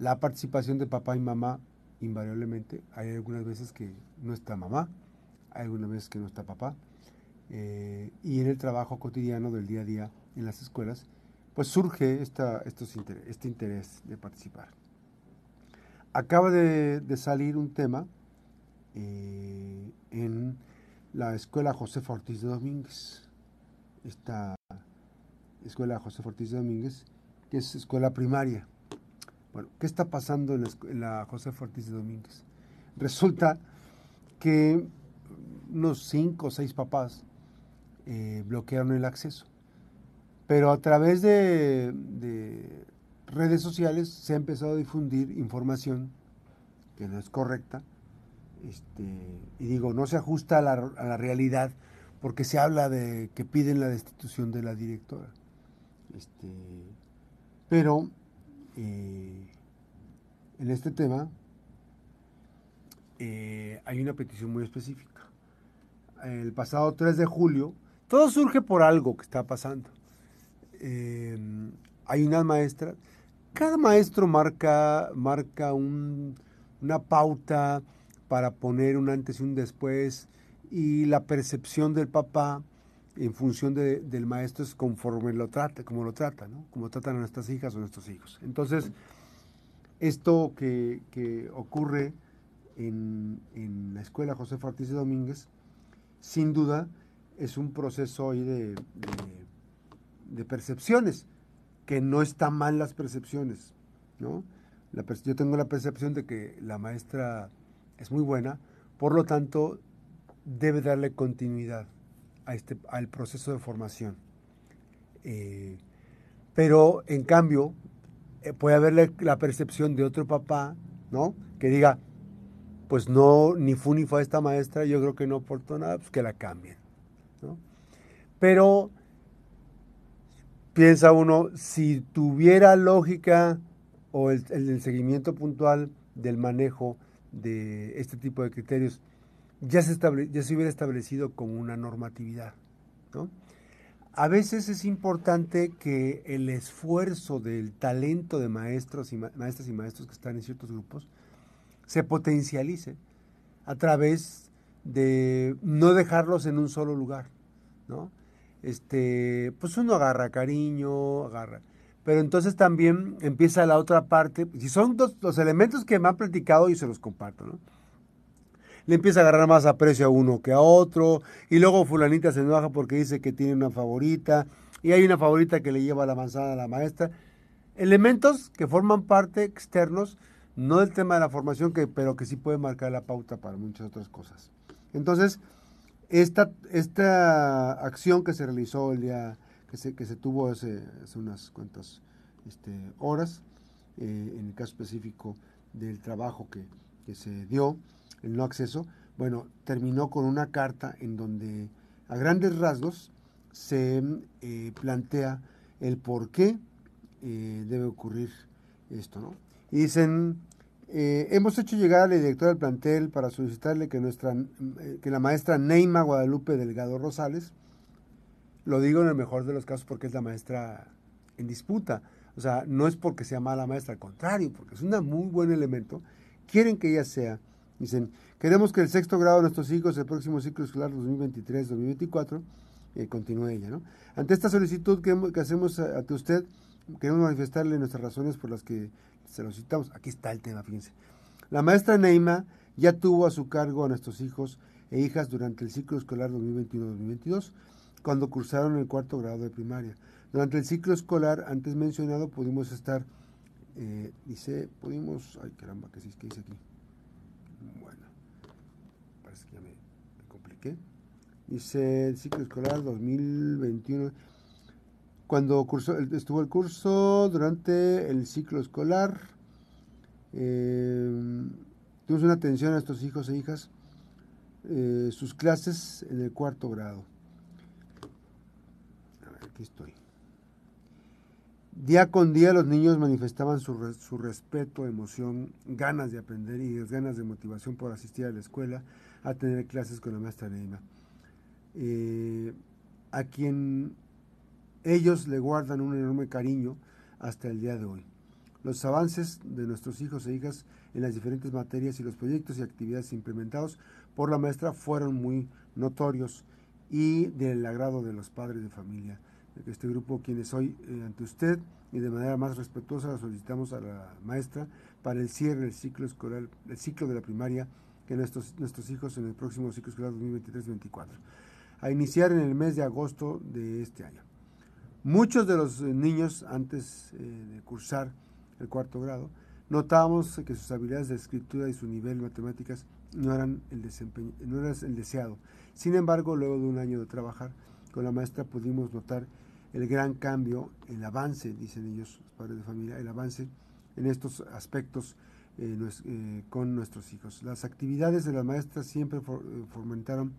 la participación de papá y mamá invariablemente. Hay algunas veces que no está mamá, hay algunas veces que no está papá. Eh, y en el trabajo cotidiano del día a día en las escuelas, pues surge esta, este interés de participar. Acaba de, salir un tema eh, en la escuela José Ortiz de Domínguez. Esta escuela José Ortiz de Domínguez, que es escuela primaria. Bueno, ¿qué está pasando en la, José Ortiz de Domínguez? Resulta que unos cinco o seis papás eh, bloquearon el acceso. Pero a través de, redes sociales se ha empezado a difundir información que no es correcta. Este, y digo, no se ajusta a la, realidad porque se habla de que piden la destitución de la directora. Este, pero eh, en este tema eh, hay una petición muy específica. El pasado 3 de julio, todo surge por algo que está pasando. Em, hay unas maestras, cada maestro marca, marca una pauta para poner un antes y un después y la percepción del papá en función del maestro es conforme lo trata, como lo trata, ¿no? Como tratan a nuestras hijas o nuestros hijos. Entonces, esto que, ocurre en, la escuela José Ortiz de Domínguez, sin duda es un proceso de de percepciones, que no están mal las percepciones, ¿no? yo tengo la percepción de que la maestra es muy buena, por lo tanto, debe darle continuidad este, al proceso de formación. Eh, pero, en cambio, eh, puede haber la percepción de otro papá, ¿no? Que diga, pues no, ni fu ni fue esta maestra, yo creo que no aportó nada, pues que la cambien, ¿no? Pero piensa uno, si tuviera lógica o el, seguimiento puntual del manejo de este tipo de criterios, ya se, ya se hubiera establecido como una normatividad. A veces es importante que el esfuerzo del talento de maestros y maestras y maestros que están en ciertos grupos se potencialice a través de no dejarlos en un solo lugar, ¿no? este, pues uno agarra cariño, agarra. Pero entonces también empieza la otra parte, si son dos, los elementos que me han platicado y se los comparto, ¿no? Le empieza a agarrar más aprecio a uno que a otro, y luego fulanita se enoja porque dice que tiene una favorita, y hay una favorita que le lleva la manzana a la maestra. Elementos que forman parte externos, no del tema de la formación, que, pero que sí pueden marcar la pauta para muchas otras cosas. Entonces, esta, esta acción que se realizó el día que se, que se tuvo hace, unas cuantas este, horas, eh, en el caso específico del trabajo que, se dio, el no acceso, bueno, terminó con una carta en donde a grandes rasgos se eh, plantea el por qué eh, debe ocurrir esto, ¿no? Y dicen, eh, hemos hecho llegar a la directora del plantel para solicitarle que, nuestra, que la maestra Neima Guadalupe Delgado Rosales, lo digo en el mejor de los casos porque es la maestra en disputa, o sea, no es porque sea mala maestra, al contrario, porque es un muy buen elemento, quieren que ella sea, dicen, queremos que el sexto grado de nuestros hijos, el próximo ciclo escolar 2023-2024, eh, continúe ella, ¿no? Ante esta solicitud que, que hacemos ante usted, queremos manifestarle nuestras razones por las que se lo citamos. Aquí está el tema, fíjense. La maestra Neima ya tuvo a su cargo a nuestros hijos e hijas durante el ciclo escolar 2021-2022, cuando cursaron el cuarto grado de primaria. Durante el ciclo escolar antes mencionado pudimos estar, eh, dice, pudimos, ay caramba, ¿qué, ¿qué dice aquí? Bueno, parece que ya me, compliqué. Dice el ciclo escolar 2021 cuando estuvo el curso durante el ciclo escolar. Eh, tuvimos una atención a estos hijos e hijas, eh, sus clases en el cuarto grado. A ver, aquí estoy. Día con día los niños manifestaban su, su, respeto, emoción, ganas de aprender y ganas de motivación por asistir a la escuela, a tener clases con la maestra Neima. Eh, a quien ellos le guardan un enorme cariño hasta el día de hoy. Los avances de nuestros hijos e hijas en las diferentes materias y los proyectos y actividades implementados por la maestra fueron muy notorios y del agrado de los padres de familia. Este grupo, quienes hoy eh, ante usted y de manera más respetuosa solicitamos a la maestra para el cierre del ciclo escolar, el ciclo de la primaria que nuestros, nuestros hijos en el próximo ciclo escolar 2023-2024, a iniciar en el mes de agosto de este año. Muchos de los eh, niños, antes eh, de cursar el cuarto grado, notábamos que sus habilidades de escritura y su nivel de matemáticas no eran el, desempeño, no era el deseado. Sin embargo, luego de un año de trabajar con la maestra pudimos notar el gran cambio, el avance, dicen ellos, los padres de familia, el avance en estos aspectos eh, eh, con nuestros hijos. Las actividades de la maestra siempre eh, fomentaron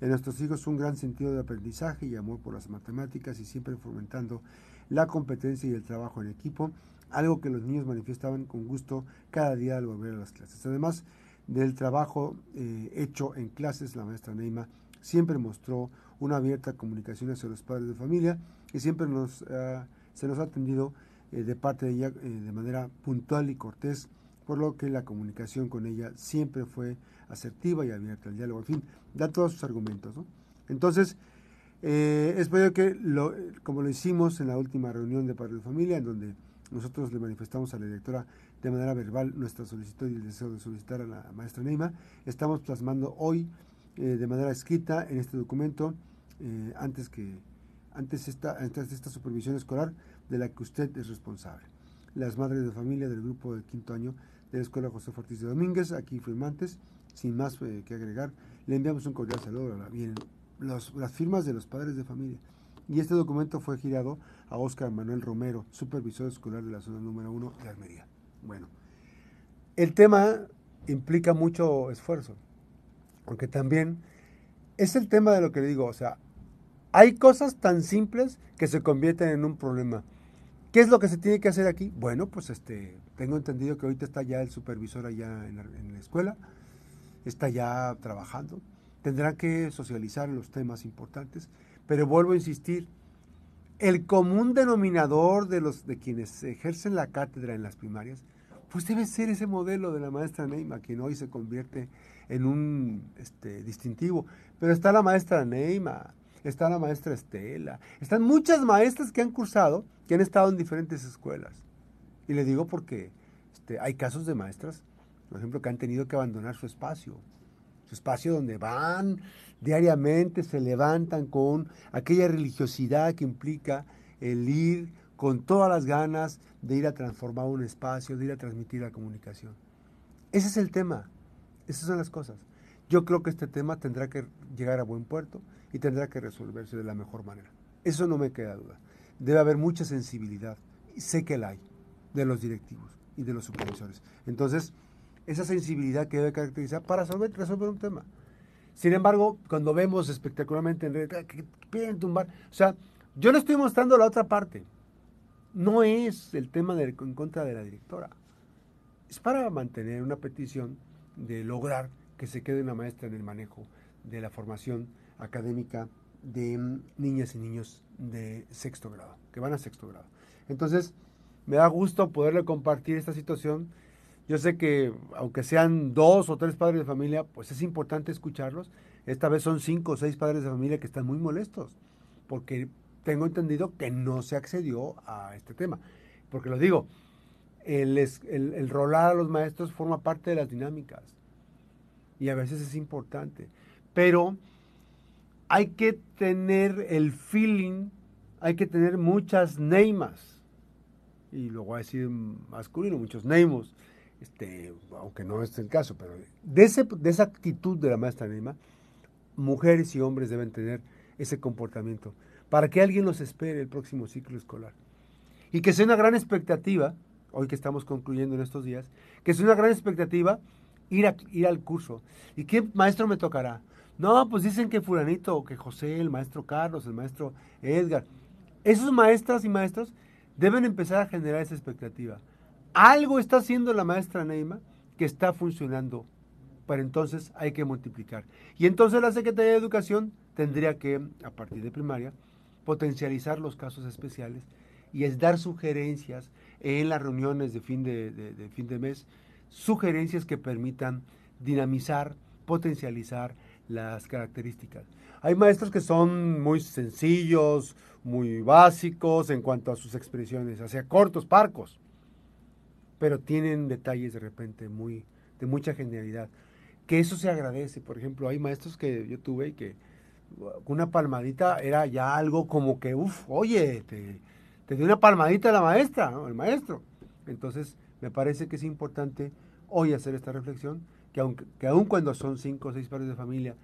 en nuestros hijos un gran sentido de aprendizaje y amor por las matemáticas y siempre fomentando la competencia y el trabajo en equipo, algo que los niños manifestaban con gusto cada día al volver a las clases. Además del trabajo hecho en clases, la maestra Neima siempre mostró una abierta comunicación hacia los padres de familia y siempre nos, se nos ha atendido de parte de ella de manera puntual y cortés por lo que la comunicación con ella siempre fue asertiva y abierta al diálogo. En fin, da todos sus argumentos. Entonces, eh, espero que, lo, como lo hicimos en la última reunión de Padre de Familia, en donde nosotros le manifestamos a la directora de manera verbal nuestra solicitud y el deseo de solicitar a la maestra Neima, estamos plasmando hoy eh, de manera escrita en este documento, eh, antes que antes esta, antes de esta supervisión escolar de la que usted es responsable. Las madres de familia del grupo del quinto año de la Escuela José Ortiz de Domínguez, aquí firmantes, sin más eh, que agregar, le enviamos un cordial saludo. Vienen las firmas de los padres de familia. Y este documento fue girado a Óscar Manuel Romero, supervisor escolar de la zona número uno de Almería. Bueno, el tema implica mucho esfuerzo, aunque también es el tema de lo que le digo, o sea, hay cosas tan simples que se convierten en un problema. ¿Qué es lo que se tiene que hacer aquí? Bueno, pues este, tengo entendido que ahorita está ya el supervisor allá en la, escuela, está ya trabajando, tendrá que socializar los temas importantes, pero vuelvo a insistir, el común denominador de los de quienes ejercen la cátedra en las primarias, pues debe ser ese modelo de la maestra Neima, quien hoy se convierte en un este, distintivo. Pero está la maestra Neima, está la maestra Estela, están muchas maestras que han cursado, que han estado en diferentes escuelas. Y le digo porque este, hay casos de maestras, por ejemplo, que han tenido que abandonar su espacio, su espacio donde van diariamente, se levantan con aquella religiosidad que implica el ir con todas las ganas de ir a transformar un espacio, de ir a transmitir la comunicación. Ese es el tema, esas son las cosas. Yo creo que este tema tendrá que llegar a buen puerto y tendrá que resolverse de la mejor manera. Eso no me queda duda. Debe haber mucha sensibilidad, y sé que la hay, de los directivos y de los supervisores. Entonces, esa sensibilidad que debe caracterizar para resolver, un tema. Sin embargo, cuando vemos espectacularmente en red, que piden tumbar, o sea, yo le estoy mostrando la otra parte. No es el tema de, en contra de la directora. Es para mantener una petición de lograr que se quede una maestra en el manejo de la formación académica de mm, niñas y niños de sexto grado, que van a sexto grado. Entonces, me da gusto poderle compartir esta situación. Yo sé que aunque sean dos o tres padres de familia, pues es importante escucharlos. Esta vez son cinco o seis padres de familia que están muy molestos, porque tengo entendido que no se accedió a este tema. Porque lo digo, el, el, el rolar a los maestros forma parte de las dinámicas y a veces es importante. Pero hay que tener el feeling, hay que tener muchas neymas. Y lo voy a decir masculino, muchos neymos. Este, aunque no es el caso, pero de, ese, de esa actitud de la maestra Neima, mujeres y hombres deben tener ese comportamiento para que alguien los espere el próximo ciclo escolar. Y que sea una gran expectativa, hoy que estamos concluyendo en estos días, que sea una gran expectativa ir, a, ir al curso. ¿Y qué maestro me tocará? No, pues dicen que fulanito, que José, el maestro Carlos, el maestro Edgar. Esos maestras y maestros deben empezar a generar esa expectativa. Algo está haciendo la maestra Neima que está funcionando, pero entonces hay que multiplicar. Y entonces la Secretaría de Educación tendría que, a partir de primaria, potencializar los casos especiales y es dar sugerencias, en las reuniones de fin de fin de mes sugerencias que permitan dinamizar, potencializar las características. Hay maestros que son muy sencillos, muy básicos en cuanto a sus expresiones, hacia cortos, parcos, pero tienen detalles de repente muy de mucha genialidad. Que eso se agradece. Por ejemplo, hay maestros que yo tuve y que una palmadita era ya algo como que, uff, oye, te, te dio una palmadita la maestra, el maestro. Entonces, me parece que es importante hoy hacer esta reflexión, que, aunque, que aun cuando son cinco o seis padres de familia,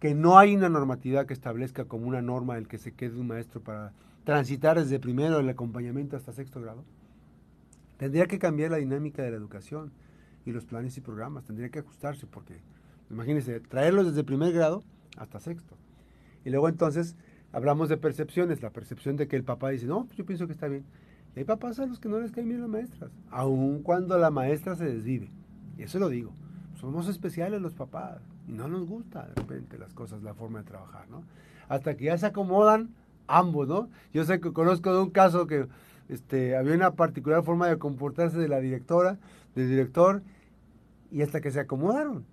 que no hay una normatividad que establezca como una norma el que se quede un maestro para transitar desde primero el acompañamiento hasta sexto grado, tendría que cambiar la dinámica de la educación y los planes y programas, tendría que ajustarse porque, imagínense, traerlos desde primer grado hasta sexto. Y luego entonces hablamos de percepciones, la percepción de que el papá dice, no, yo pienso que está bien. Hay papás a los que no les caen bien las maestras, aun cuando la maestra se desvive. Y eso lo digo, somos especiales los papás y no nos gusta de repente las cosas, la forma de trabajar, ¿no? Hasta que ya se acomodan ambos, ¿no? Yo sé que conozco de un caso que este, había una particular forma de comportarse de la directora, del director, y hasta que se acomodaron.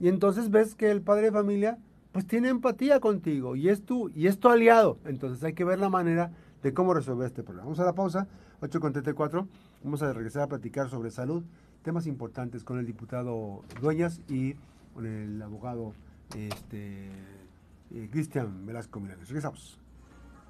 Y entonces ves que el padre de familia pues tiene empatía contigo y es tu, y es tu aliado. Entonces hay que ver la manera cómo resolver este problema. Vamos a la pausa, 8.34. Vamos a regresar a platicar sobre salud, temas importantes con el diputado Dueñas y con el abogado este, eh, Cristian Velasco Milanes. Regresamos.